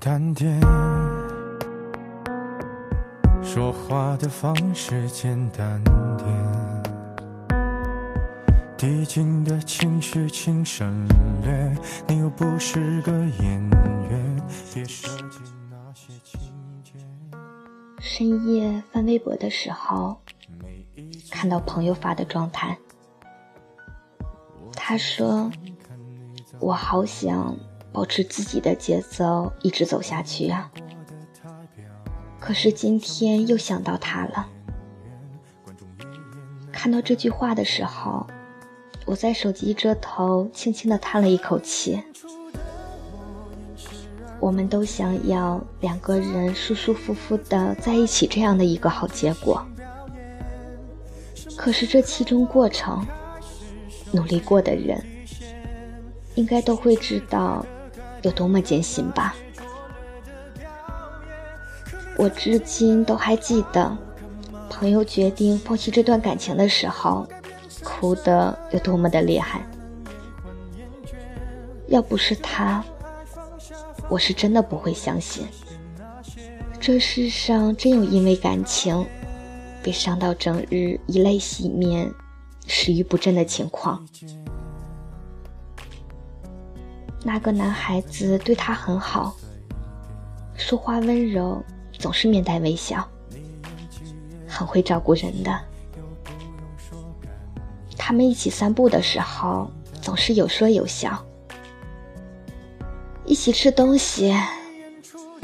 简单点，说话的方式简单点，递进的情绪请省略，你又不是个演员，别设计那些情节。深夜翻微博的时候，看到朋友发的状态，他说：“我好想。”保持自己的节奏，一直走下去啊！可是今天又想到他了。看到这句话的时候，我在手机这头轻轻的叹了一口气。我们都想要两个人舒舒服服的在一起，这样的一个好结果。可是这其中过程，努力过的人，应该都会知道。有多么艰辛吧！我至今都还记得，朋友决定放弃这段感情的时候，哭得有多么的厉害。要不是他，我是真的不会相信，这世上真有因为感情被伤到整日以泪洗面、食欲不振的情况。那个男孩子对她很好，说话温柔，总是面带微笑，很会照顾人的。他们一起散步的时候，总是有说有笑。一起吃东西，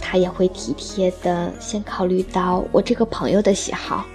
他也会体贴的先考虑到我这个朋友的喜好。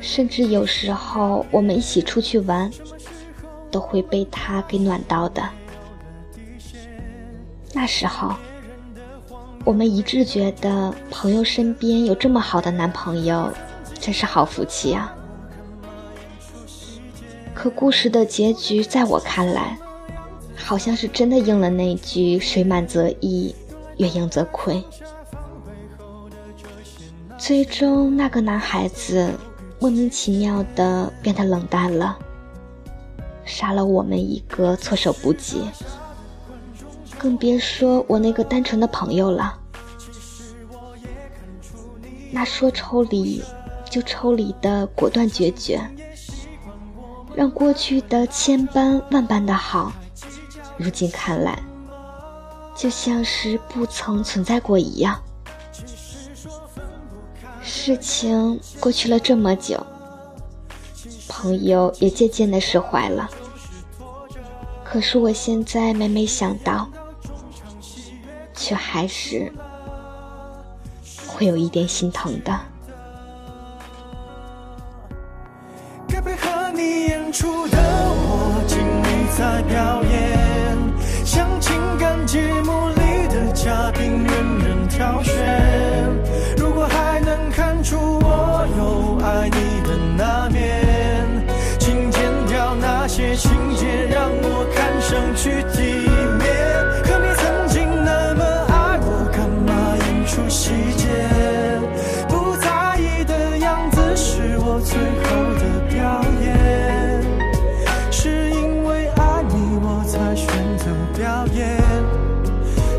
甚至有时候我们一起出去玩。都会被他给暖到的。那时候，我们一致觉得朋友身边有这么好的男朋友，真是好福气啊。可故事的结局，在我看来，好像是真的应了那句“水满则溢，月盈则亏”。最终，那个男孩子莫名其妙的变得冷淡了。杀了我们一个措手不及，更别说我那个单纯的朋友了。那说抽离就抽离的果断决绝，让过去的千般万般的好，如今看来就像是不曾存在过一样。事情过去了这么久。朋友也渐渐的释怀了，可是我现在每每想到，却还是会有一点心疼的。该配合你演出的我，尽力在表演，像情感节目里的嘉宾，任人挑选。表演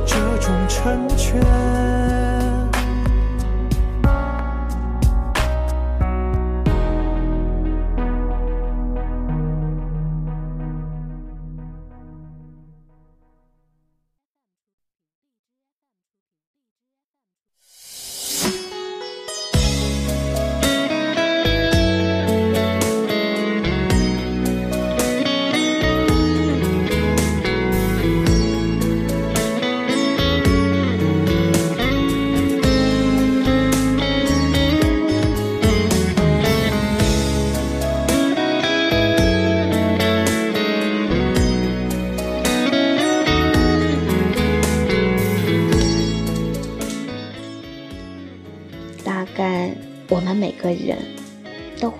这种成全。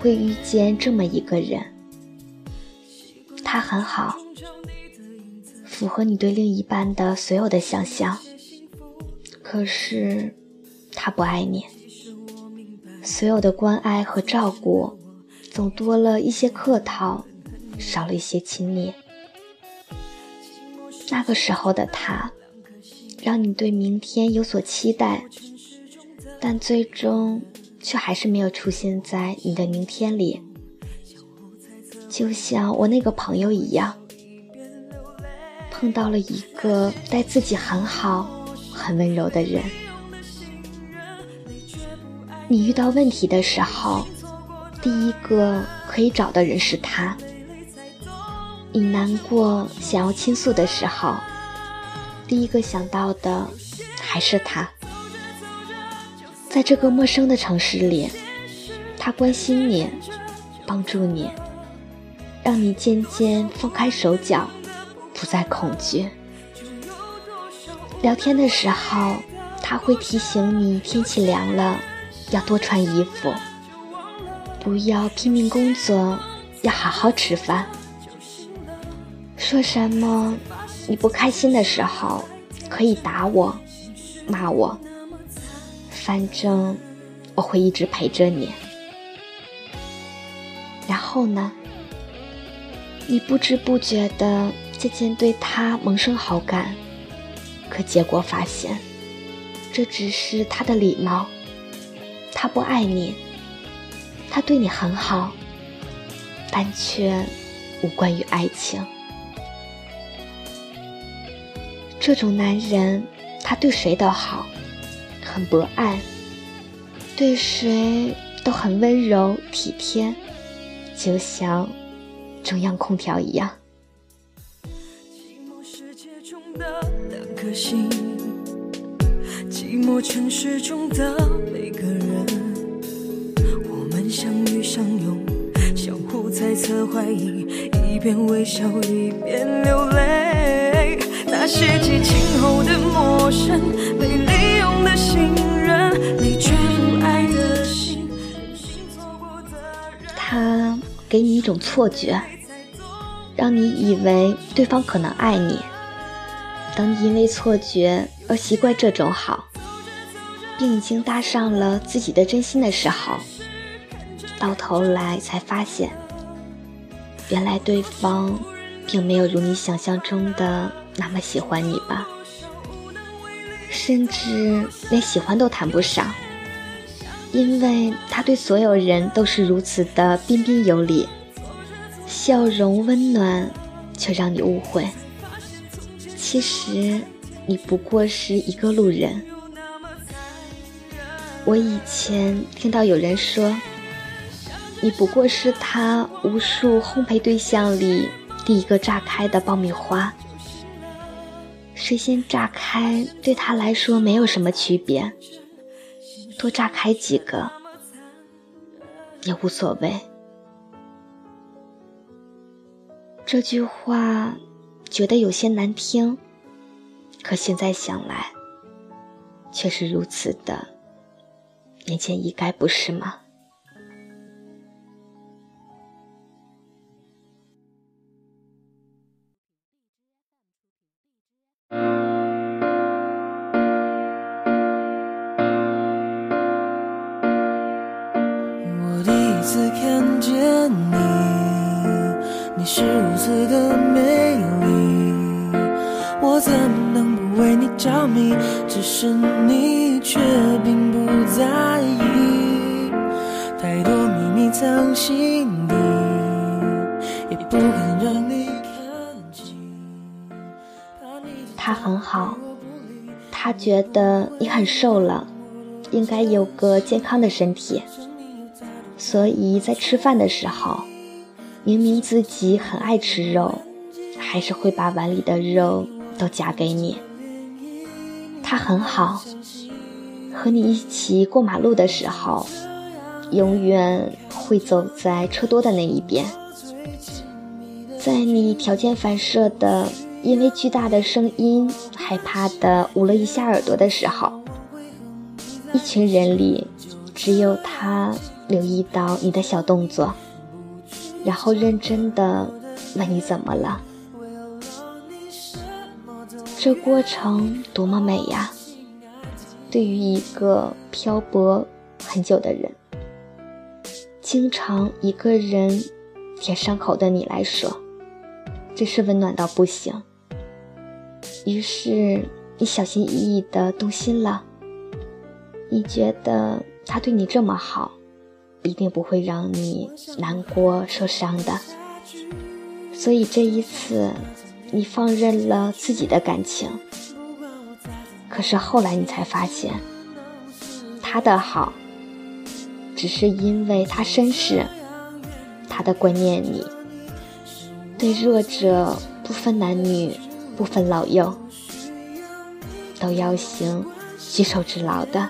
会遇见这么一个人，他很好，符合你对另一半的所有的想象。可是他不爱你，所有的关爱和照顾，总多了一些客套，少了一些亲昵。那个时候的他，让你对明天有所期待，但最终却还是没有出现在你的明天里。就像我那个朋友一样，碰到了一个待自己很好、很温柔的人。你遇到问题的时候，第一个可以找的人是他；你难过想要倾诉的时候，第一个想到的还是他。在这个陌生的城市里，他关心你，帮助你，让你渐渐放开手脚，不再恐惧。聊天的时候，他会提醒你天气凉了。要多穿衣服，不要拼命工作，要好好吃饭。说什么？你不开心的时候可以打我、骂我，反正我会一直陪着你。然后呢？你不知不觉的渐渐对他萌生好感，可结果发现，这只是他的礼貌。他不爱你，他对你很好，但却无关于爱情。这种男人，他对谁都好，很博爱，对谁都很温柔体贴，就像中央空调一样。寂寞城市中的每个人，我们相遇相拥，相互猜测怀疑，一边微笑一边流泪。那些激情后的陌生，被利用的信任，你却不爱的心。他给你一种错觉，让你以为对方可能爱你。等你因为错觉而习惯这种好。并已经搭上了自己的真心的时候，到头来才发现，原来对方并没有如你想象中的那么喜欢你吧，甚至连喜欢都谈不上，因为他对所有人都是如此的彬彬有礼，笑容温暖，却让你误会，其实你不过是一个路人。我以前听到有人说，你不过是他无数烘焙对象里第一个炸开的爆米花。谁先炸开对他来说没有什么区别，多炸开几个也无所谓。这句话觉得有些难听，可现在想来，却是如此的。言简意赅，不是吗？藏心底，也不敢让你看清。他很好，他觉得你很瘦了，应该有个健康的身体，所以在吃饭的时候，明明自己很爱吃肉，还是会把碗里的肉都夹给你。他很好。和你一起过马路的时候，永远会走在车多的那一边。在你条件反射的因为巨大的声音害怕的捂了一下耳朵的时候，一群人里只有他留意到你的小动作，然后认真的问你怎么了。这过程多么美呀！对于一个漂泊很久的人，经常一个人舔伤口的你来说，真是温暖到不行。于是你小心翼翼的动心了。你觉得他对你这么好，一定不会让你难过受伤的。所以这一次，你放任了自己的感情。可是后来你才发现，他的好，只是因为他绅士，他的观念里，对弱者不分男女，不分老幼，都要行举手之劳的。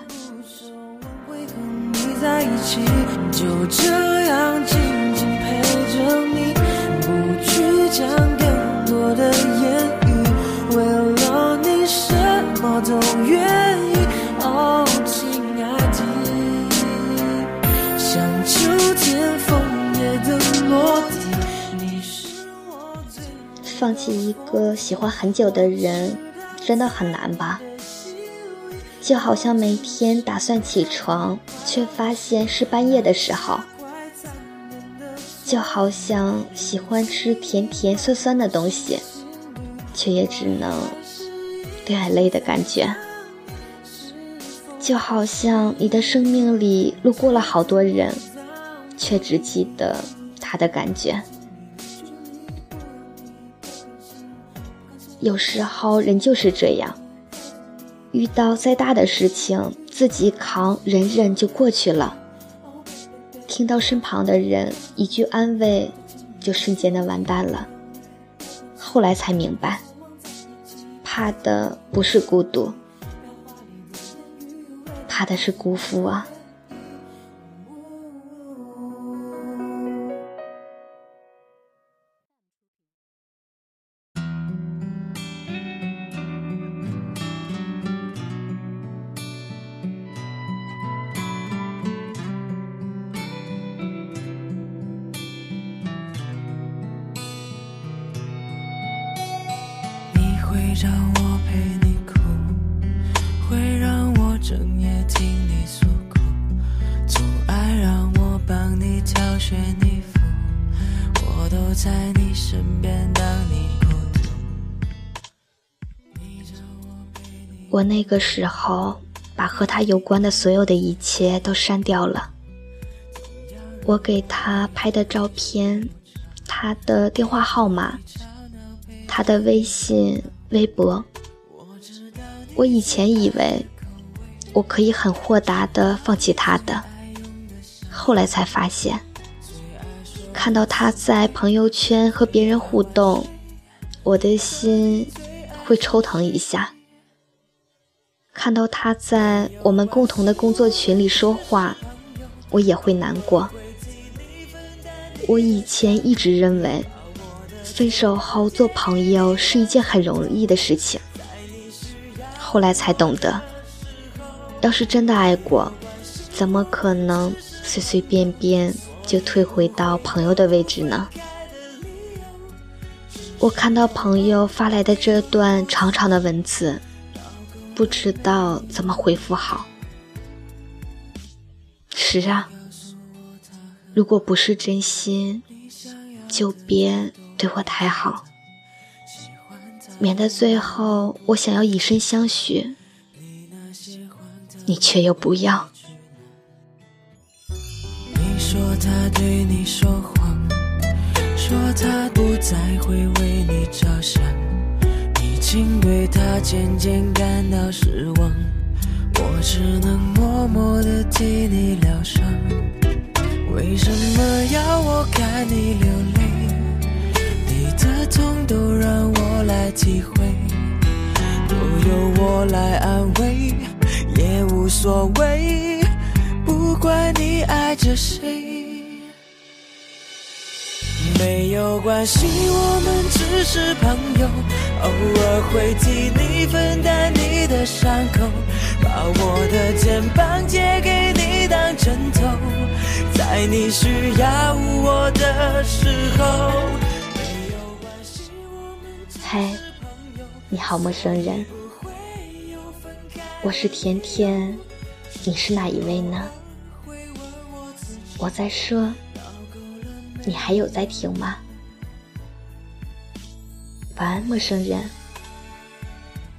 就这样静静陪着你，不去讲放弃一个喜欢很久的人，真的很难吧？就好像每天打算起床，却发现是半夜的时候；就好像喜欢吃甜甜酸酸的东西，却也只能流眼泪的感觉；就好像你的生命里路过了好多人，却只记得他的感觉。有时候人就是这样。遇到再大的事情，自己扛，忍忍就过去了。听到身旁的人一句安慰，就瞬间的完蛋了。后来才明白，怕的不是孤独，怕的是辜负啊。我在你身边当你。我那个时候把和他有关的所有的一切都删掉了，我给他拍的照片，他的电话号码，他的微信。微博，我以前以为我可以很豁达的放弃他的，后来才发现，看到他在朋友圈和别人互动，我的心会抽疼一下；看到他在我们共同的工作群里说话，我也会难过。我以前一直认为。分手后做朋友是一件很容易的事情，后来才懂得，要是真的爱过，怎么可能随随便便就退回到朋友的位置呢？我看到朋友发来的这段长长的文字，不知道怎么回复好。是啊，如果不是真心，就别。对我太好，免得最后我想要以身相许，你却又不要。对你说谎，说他不再会为你着想，已经对他渐渐感到失望，我只能默默的替你疗伤。为什么要我看你流泪？你的痛都让我来体会，都由我来安慰，也无所谓，不管你爱着谁，没有关系，我们只是朋友，偶尔会替你分担你的伤口，把我的肩膀借给你当枕头，在你需要我的时候。嗨，你好，陌生人，我是甜甜，你是哪一位呢？我在说，你还有在听吗？晚安，陌生人，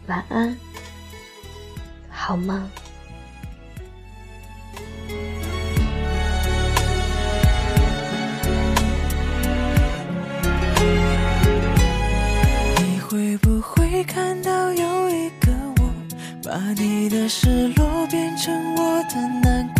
晚安。好梦。你会不会看到有一个我，把你的失落变成我的难过，